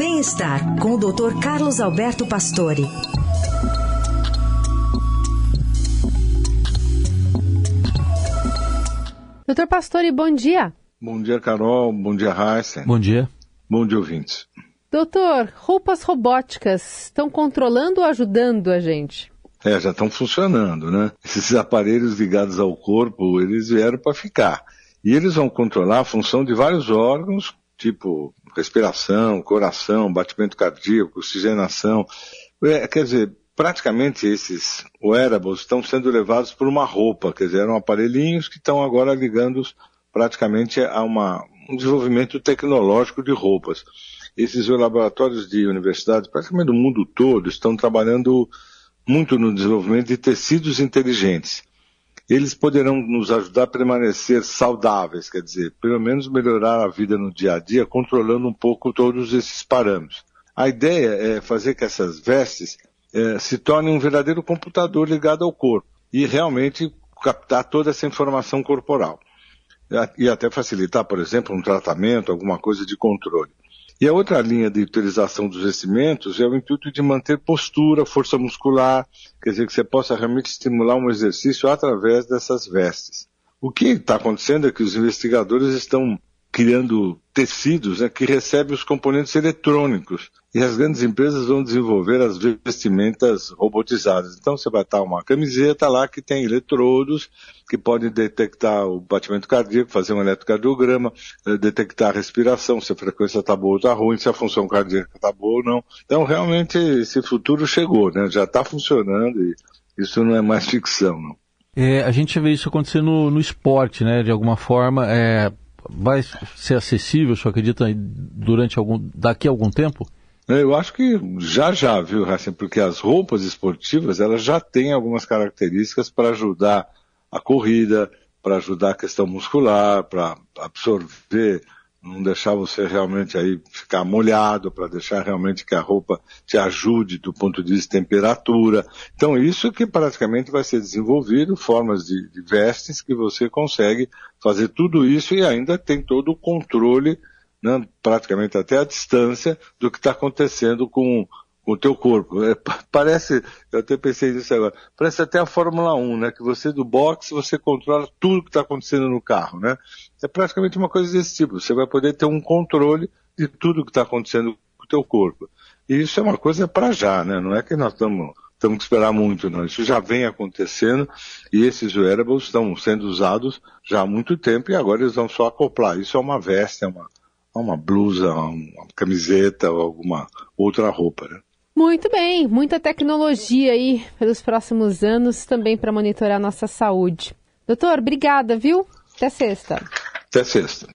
Bem-estar com o Dr. Carlos Alberto Pastore. Doutor Pastore, bom dia. Bom dia, Carol. Bom dia, Raíssa. Bom dia. Bom dia, ouvintes. Doutor, roupas robóticas estão controlando ou ajudando a gente? É, já estão funcionando, né? Esses aparelhos ligados ao corpo, eles vieram para ficar. E eles vão controlar a função de vários órgãos, tipo respiração, coração, batimento cardíaco, oxigenação. É, quer dizer, praticamente esses wearables estão sendo levados por uma roupa, quer dizer, eram aparelhinhos que estão agora ligando praticamente a uma, um desenvolvimento tecnológico de roupas. Esses laboratórios de universidades, praticamente do mundo todo, estão trabalhando muito no desenvolvimento de tecidos inteligentes. Eles poderão nos ajudar a permanecer saudáveis, quer dizer, pelo menos melhorar a vida no dia a dia, controlando um pouco todos esses parâmetros. A ideia é fazer que essas vestes é, se tornem um verdadeiro computador ligado ao corpo e realmente captar toda essa informação corporal. E até facilitar, por exemplo, um tratamento, alguma coisa de controle. E a outra linha de utilização dos vestimentos é o intuito de manter postura, força muscular, quer dizer, que você possa realmente estimular um exercício através dessas vestes. O que está acontecendo é que os investigadores estão criando tecidos né, que recebem os componentes eletrônicos. E as grandes empresas vão desenvolver as vestimentas robotizadas. Então você vai estar uma camiseta lá que tem eletrodos que podem detectar o batimento cardíaco, fazer um eletrocardiograma, eh, detectar a respiração, se a frequência está boa ou está ruim, se a função cardíaca está boa ou não. Então realmente esse futuro chegou, né? já está funcionando e isso não é mais ficção. Não. É, a gente vê isso acontecer no, no esporte, né? De alguma forma, é, vai ser acessível, você acredita, durante algum, daqui a algum tempo? Eu acho que já já, viu, Raíssa, porque as roupas esportivas, elas já têm algumas características para ajudar a corrida, para ajudar a questão muscular, para absorver não deixar você realmente aí ficar molhado, para deixar realmente que a roupa te ajude do ponto de vista de temperatura. Então isso que praticamente vai ser desenvolvido, formas de, de vestes que você consegue fazer tudo isso e ainda tem todo o controle, né, praticamente até a distância, do que está acontecendo com, com o teu corpo. É, parece, eu até pensei nisso agora, parece até a Fórmula 1, né? Que você do boxe, você controla tudo que está acontecendo no carro, né? É praticamente uma coisa desse tipo. Você vai poder ter um controle de tudo que está acontecendo com o teu corpo. E isso é uma coisa para já, né? Não é que nós estamos temos que esperar muito, não. Isso já vem acontecendo e esses wearables estão sendo usados já há muito tempo e agora eles vão só acoplar. Isso é uma veste, é uma, é uma blusa, uma camiseta ou alguma outra roupa, né? Muito bem, muita tecnologia aí pelos próximos anos também para monitorar nossa saúde. Doutor, obrigada, viu? Até sexta. Até sexta.